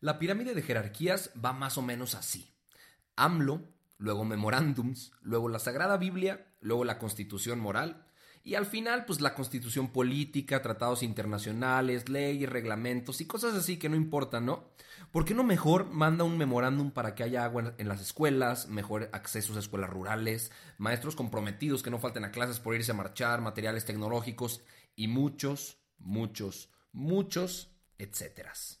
La pirámide de jerarquías va más o menos así. AMLO, luego memorándums, luego la Sagrada Biblia, luego la Constitución Moral, y al final, pues la constitución política, tratados internacionales, leyes, reglamentos y cosas así que no importan, ¿no? ¿Por qué no mejor manda un memorándum para que haya agua en las escuelas, mejor accesos a escuelas rurales, maestros comprometidos que no falten a clases por irse a marchar, materiales tecnológicos y muchos, muchos, muchos, etcéteras?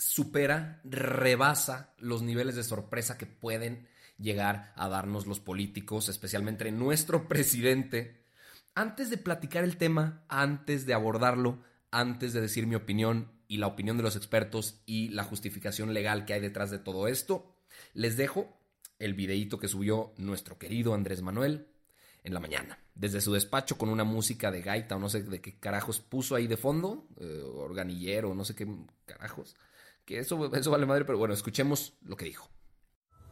supera, rebasa los niveles de sorpresa que pueden llegar a darnos los políticos, especialmente nuestro presidente. Antes de platicar el tema, antes de abordarlo, antes de decir mi opinión y la opinión de los expertos y la justificación legal que hay detrás de todo esto, les dejo el videíto que subió nuestro querido Andrés Manuel en la mañana, desde su despacho con una música de gaita o no sé de qué carajos puso ahí de fondo, eh, organillero, no sé qué carajos, eso, eso vale madre, pero bueno, escuchemos lo que dijo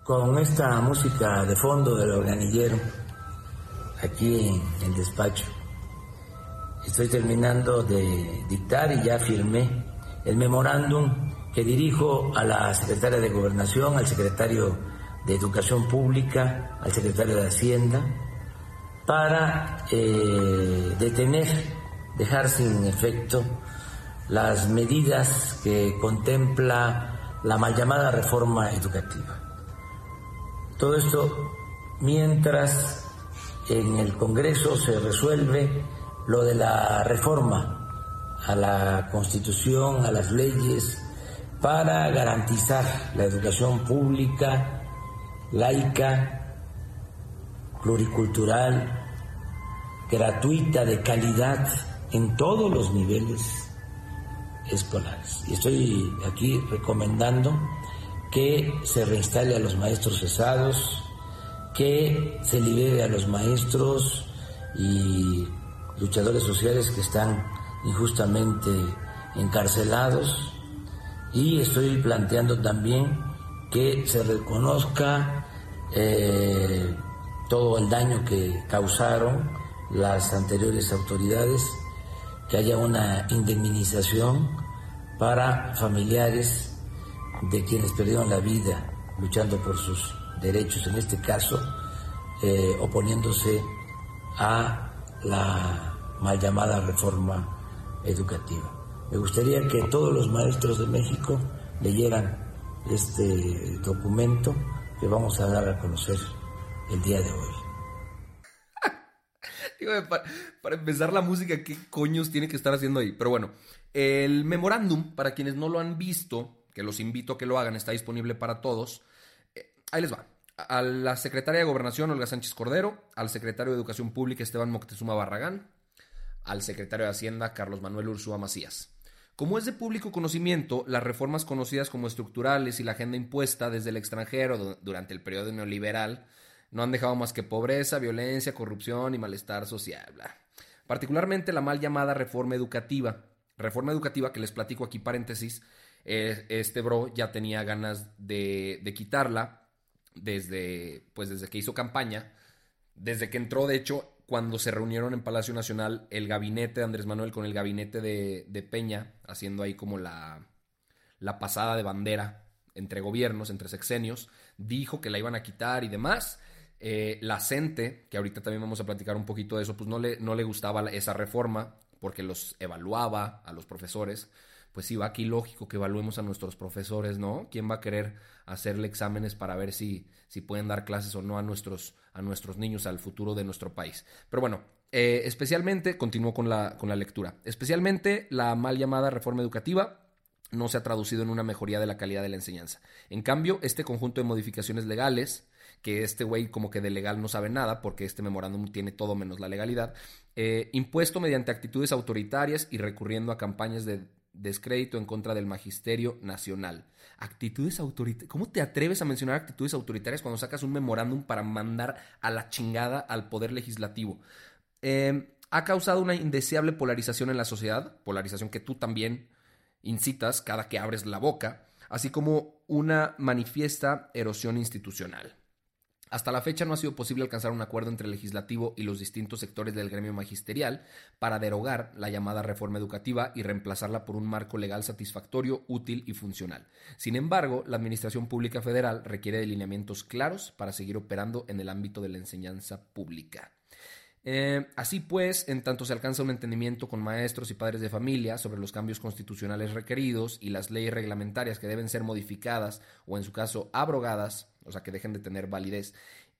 con esta música de fondo del organillero aquí en el despacho. Estoy terminando de dictar y ya firmé el memorándum que dirijo a la secretaria de Gobernación, al secretario de Educación Pública, al secretario de Hacienda, para eh, detener, dejar sin efecto las medidas que contempla la mal llamada reforma educativa. Todo esto mientras en el Congreso se resuelve lo de la reforma a la Constitución, a las leyes, para garantizar la educación pública, laica, pluricultural, gratuita, de calidad, en todos los niveles escolares. Y estoy aquí recomendando que se reinstale a los maestros cesados, que se libere a los maestros y luchadores sociales que están injustamente encarcelados y estoy planteando también que se reconozca eh, todo el daño que causaron las anteriores autoridades, que haya una indemnización para familiares de quienes perdieron la vida luchando por sus derechos, en este caso eh, oponiéndose a la mal llamada reforma educativa. Me gustaría que todos los maestros de México leyeran este documento que vamos a dar a conocer el día de hoy. para, empezar la música, ¿qué coños tiene que estar haciendo ahí? Pero bueno, el memorándum, para quienes no lo han visto, que los invito a que lo hagan, está disponible para todos. Eh, ahí les va. A la secretaria de Gobernación, Olga Sánchez Cordero, al secretario de Educación Pública, Esteban Moctezuma Barragán, al secretario de Hacienda, Carlos Manuel Ursúa Macías. Como es de público conocimiento, las reformas conocidas como estructurales y la agenda impuesta desde el extranjero durante el periodo neoliberal no han dejado más que pobreza, violencia, corrupción y malestar social. Particularmente la mal llamada reforma educativa. Reforma educativa que les platico aquí paréntesis, eh, este bro ya tenía ganas de, quitarla desde, pues desde que hizo campaña, desde que entró, de hecho, cuando se reunieron en Palacio Nacional el gabinete de Andrés Manuel con el gabinete de, Peña, haciendo ahí como la, la pasada de bandera entre gobiernos, entre sexenios, dijo que la iban a quitar y demás. Eh, la CENTE, que ahorita también vamos a platicar un poquito de eso, pues no le, no le gustaba esa reforma porque los evaluaba a los profesores pues sí, va aquí lógico que evaluemos a nuestros profesores, ¿no? ¿Quién va a querer hacerle exámenes para ver si, si pueden dar clases o no a nuestros, a nuestros niños, al futuro de nuestro país? Pero bueno, eh, especialmente, continúo con la, con la lectura, especialmente la mal llamada reforma educativa no se ha traducido en una mejoría de la calidad de la enseñanza. En cambio, este conjunto de modificaciones legales que este güey como que de legal no sabe nada, porque este memorándum tiene todo menos la legalidad, eh, impuesto mediante actitudes autoritarias y recurriendo a campañas de descrédito en contra del magisterio nacional. Actitudes autoritarias. ¿Cómo te atreves a mencionar actitudes autoritarias cuando sacas un memorándum para mandar a la chingada al poder legislativo? Eh, ha causado una indeseable polarización en la sociedad, polarización que tú también incitas cada que abres la boca, así como una manifiesta erosión institucional. Hasta la fecha no ha sido posible alcanzar un acuerdo entre el legislativo y los distintos sectores del gremio magisterial para derogar la llamada reforma educativa y reemplazarla por un marco legal satisfactorio, útil y funcional. Sin embargo, la Administración Pública Federal requiere de lineamientos claros para seguir operando en el ámbito de la enseñanza pública. Eh, así pues, en tanto se alcanza un entendimiento con maestros y padres de familia sobre los cambios constitucionales requeridos y las leyes reglamentarias que deben ser modificadas o en su caso abrogadas, o sea, que dejen de tener validez,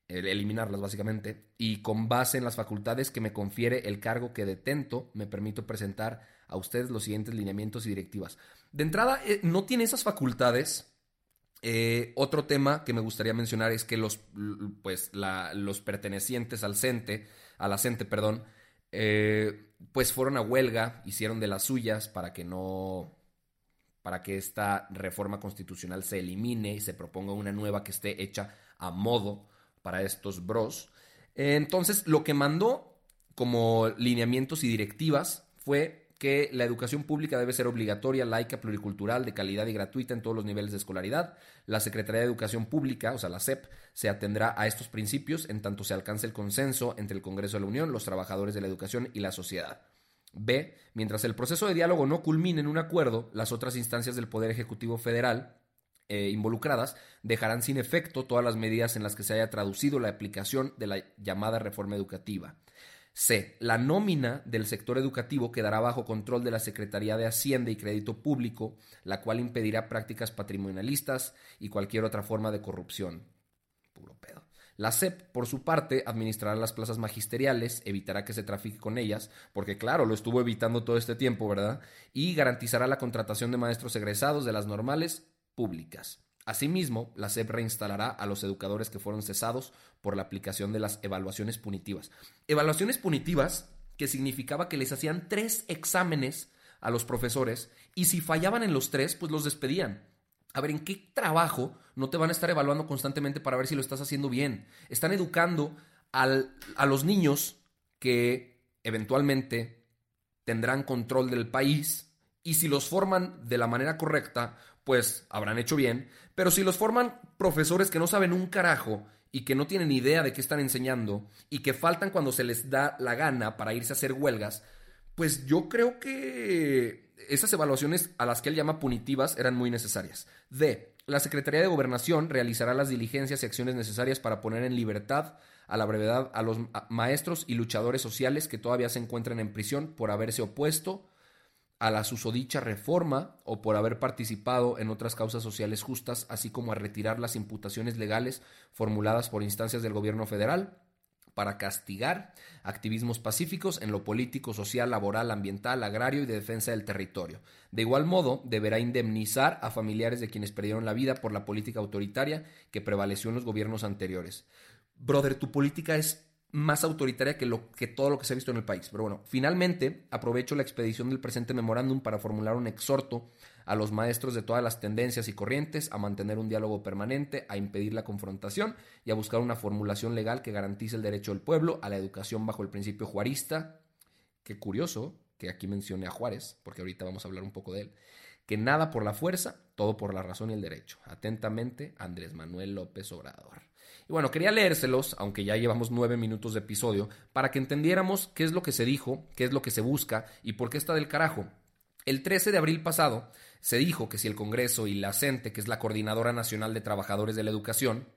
eliminarlas básicamente, y con base en las facultades que me confiere el cargo que detento, me permito presentar a ustedes los siguientes lineamientos y directivas. De entrada, eh, no tiene esas facultades. Eh, otro tema que me gustaría mencionar es que los, pues, los pertenecientes al CENTE, a la perdón, eh, pues fueron a huelga, hicieron de las suyas para que no para que esta reforma constitucional se elimine y se proponga una nueva que esté hecha a modo para estos bros. Entonces, lo que mandó como lineamientos y directivas fue que la educación pública debe ser obligatoria, laica, pluricultural, de calidad y gratuita en todos los niveles de escolaridad. La Secretaría de Educación Pública, o sea, la SEP, se atendrá a estos principios en tanto se alcance el consenso entre el Congreso de la Unión, los trabajadores de la educación y la sociedad. B. Mientras el proceso de diálogo no culmine en un acuerdo, las otras instancias del Poder Ejecutivo Federal eh, involucradas dejarán sin efecto todas las medidas en las que se haya traducido la aplicación de la llamada reforma educativa. C. La nómina del sector educativo quedará bajo control de la Secretaría de Hacienda y Crédito Público, la cual impedirá prácticas patrimonialistas y cualquier otra forma de corrupción. Puro pedo. La SEP, por su parte, administrará las plazas magisteriales, evitará que se trafique con ellas, porque claro, lo estuvo evitando todo este tiempo, ¿verdad? Y garantizará la contratación de maestros egresados de las normales públicas. Asimismo, la SEP reinstalará a los educadores que fueron cesados por la aplicación de las evaluaciones punitivas. Evaluaciones punitivas que significaba que les hacían tres exámenes a los profesores y si fallaban en los tres, pues los despedían. A ver, ¿en qué trabajo no te van a estar evaluando constantemente para ver si lo estás haciendo bien? Están educando a los niños que eventualmente tendrán control del país y si los forman de la manera correcta, pues habrán hecho bien. Pero si los forman profesores que no saben un carajo y que no tienen idea de qué están enseñando y que faltan cuando se les da la gana para irse a hacer huelgas, pues yo creo que esas evaluaciones a las que él llama punitivas eran muy necesarias. D. La Secretaría de Gobernación realizará las diligencias y acciones necesarias para poner en libertad a la brevedad a los maestros y luchadores sociales que todavía se encuentran en prisión por haberse opuesto a la susodicha reforma o por haber participado en otras causas sociales justas, así como a retirar las imputaciones legales formuladas por instancias del gobierno federal para castigar activismos pacíficos en lo político, social, laboral, ambiental, agrario y de defensa del territorio. De igual modo, deberá indemnizar a familiares de quienes perdieron la vida por la política autoritaria que prevaleció en los gobiernos anteriores. Brother, tu política es más autoritaria que, todo lo que se ha visto en el país. Pero bueno, finalmente aprovecho la expedición del presente memorándum para formular un exhorto a los maestros de todas las tendencias y corrientes a mantener un diálogo permanente, a impedir la confrontación y a buscar una formulación legal que garantice el derecho del pueblo a la educación bajo el principio juarista. Qué curioso que aquí mencione a Juárez, porque ahorita vamos a hablar un poco de él. Que nada por la fuerza, todo por la razón y el derecho. Atentamente, Andrés Manuel López Obrador. Y bueno, quería leérselos, aunque ya llevamos nueve minutos de episodio, para que entendiéramos qué es lo que se dijo, qué es lo que se busca y por qué está del carajo. El 13 de abril pasado se dijo que si el Congreso y la CENTE, que es la Coordinadora Nacional de Trabajadores de la Educación,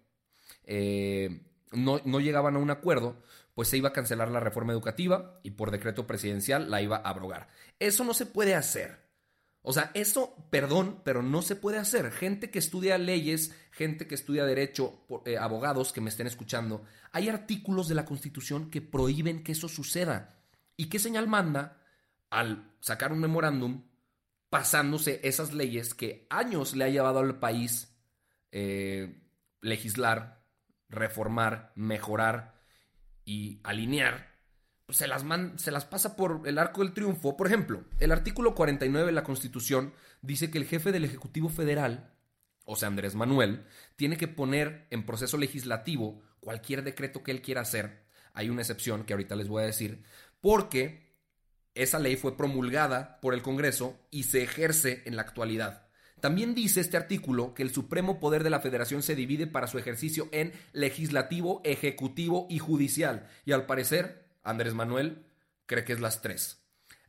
eh, no, no, llegaban a un acuerdo, pues se iba a cancelar la reforma educativa y por decreto presidencial la iba a abrogar. Eso no se puede hacer, O sea, eso, perdón, pero no se puede hacer. Gente que estudia leyes, gente que estudia derecho, eh, abogados que me estén escuchando, hay artículos de la Constitución que prohíben que eso suceda. ¿Y qué señal manda al sacar un memorándum pasándose esas leyes que años le ha llevado al país eh, legislar, reformar, mejorar y alinear? se las, se las pasa por el arco del triunfo. Por ejemplo, el artículo 49 de la Constitución dice que el jefe del Ejecutivo Federal, o sea, Andrés Manuel, tiene que poner en proceso legislativo cualquier decreto que él quiera hacer. Hay una excepción que ahorita les voy a decir, porque esa ley fue promulgada por el Congreso y se ejerce en la actualidad. También dice este artículo que el supremo poder de la federación se divide para su ejercicio en legislativo, ejecutivo y judicial. Y al parecer, Andrés Manuel cree que es las tres.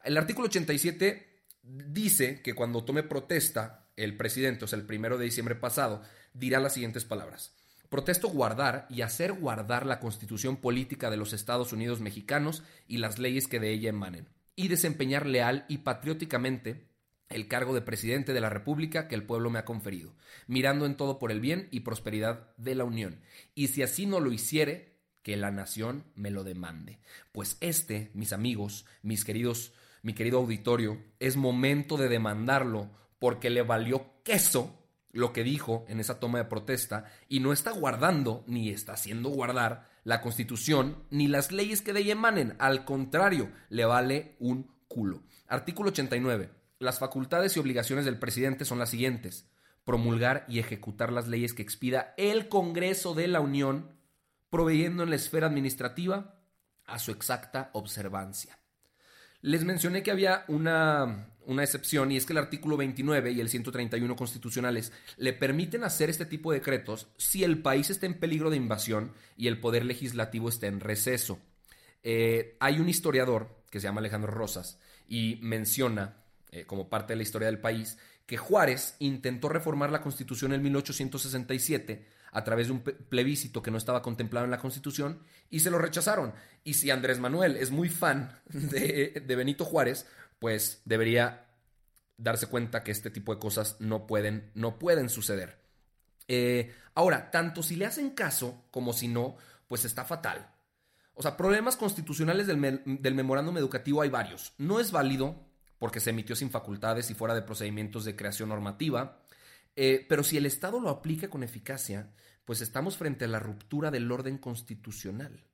El artículo 87 dice que cuando tome protesta el presidente, o sea, el primero de diciembre pasado, dirá las siguientes palabras. Protesto guardar y hacer guardar la constitución política de los Estados Unidos mexicanos y las leyes que de ella emanen, y desempeñar leal y patrióticamente el cargo de presidente de la República que el pueblo me ha conferido, mirando en todo por el bien y prosperidad de la Unión. Y si así no lo hiciere, que la nación me lo demande. Pues este, mis amigos, mis queridos, mi querido auditorio, es momento de demandarlo porque le valió queso lo que dijo en esa toma de protesta y no está guardando ni está haciendo guardar la constitución ni las leyes que de ella emanen. Al contrario, le vale un culo. Artículo 89. Las facultades y obligaciones del presidente son las siguientes. Promulgar y ejecutar las leyes que expida el Congreso de la Unión proveyendo en la esfera administrativa a su exacta observancia. Les mencioné que había una, una, excepción y es que el artículo 29 y el 131 constitucionales le permiten hacer este tipo de decretos si el país está en peligro de invasión y el poder legislativo está en receso. Eh, hay un historiador que se llama Alejandro Rosas y menciona, eh, como parte de la historia del país, que Juárez intentó reformar la constitución en 1867 a través de un plebiscito que no estaba contemplado en la Constitución y se lo rechazaron. Y si Andrés Manuel es muy fan de, Benito Juárez, pues debería darse cuenta que este tipo de cosas no pueden, no pueden suceder. Eh, ahora, tanto si le hacen caso como si no, pues está fatal. O sea, problemas constitucionales del, del memorándum educativo hay varios. No es válido porque se emitió sin facultades y fuera de procedimientos de creación normativa. Eh, pero si el Estado lo aplica con eficacia, pues estamos frente a la ruptura del orden constitucional.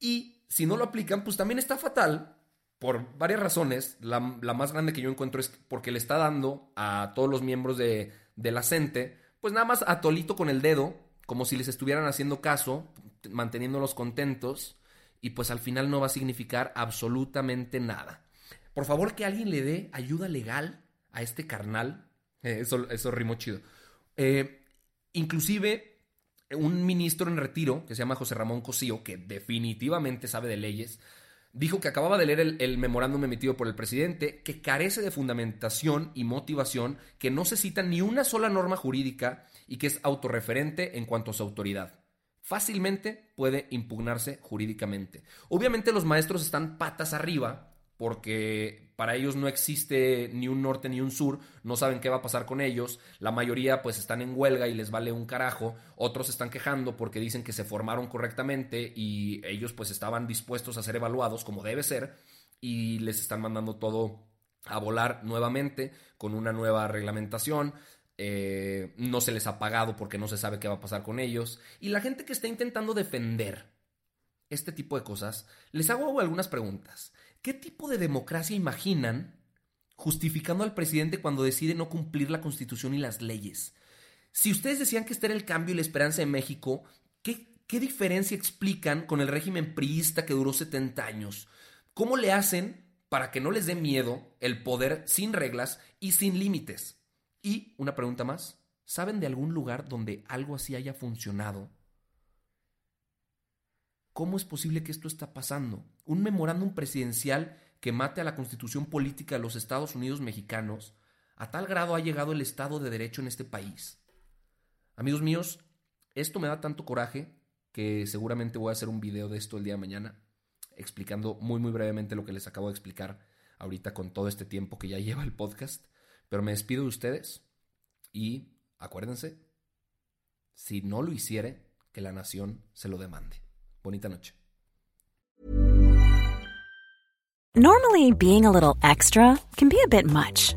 Y si no lo aplican, pues también está fatal por varias razones. La, más grande que yo encuentro es porque le está dando a todos los miembros de, la CENTE, pues nada más atolito con el dedo, como si les estuvieran haciendo caso, manteniéndolos contentos, y pues al final no va a significar absolutamente nada. Por favor, que alguien le dé ayuda legal a este carnal eh, eso, eso rimó chido. Eh, inclusive, un ministro en retiro, que se llama José Ramón Cosío, que definitivamente sabe de leyes, dijo que acababa de leer el, el, memorándum emitido por el presidente, que carece de fundamentación y motivación, que no se cita ni una sola norma jurídica y que es autorreferente en cuanto a su autoridad. Fácilmente puede impugnarse jurídicamente. Obviamente los maestros están patas arriba porque para ellos no existe ni un norte ni un sur, no saben qué va a pasar con ellos, la mayoría pues están en huelga y les vale un carajo, otros están quejando porque dicen que se formaron correctamente y ellos pues estaban dispuestos a ser evaluados como debe ser y les están mandando todo a volar nuevamente con una nueva reglamentación, eh, no se les ha pagado porque no se sabe qué va a pasar con ellos y la gente que está intentando defender este tipo de cosas, les hago algunas preguntas. ¿Qué tipo de democracia imaginan justificando al presidente cuando decide no cumplir la constitución y las leyes? Si ustedes decían que este era el cambio y la esperanza de México, ¿qué, qué diferencia explican con el régimen priista que duró 70 años? ¿Cómo le hacen para que no les dé miedo el poder sin reglas y sin límites? Y una pregunta más, ¿saben de algún lugar donde algo así haya funcionado? ¿Cómo es posible que esto está pasando? Un memorándum presidencial que mate a la constitución política de los Estados Unidos mexicanos. A tal grado ha llegado el Estado de Derecho en este país. Amigos míos, esto me da tanto coraje que seguramente voy a hacer un video de esto el día de mañana, explicando muy muy brevemente lo que les acabo de explicar ahorita con todo este tiempo que ya lleva el podcast, pero me despido de ustedes y acuérdense, si no lo hiciere, que la nación se lo demande. Bonita noche. Normally, being a little extra can be a bit much,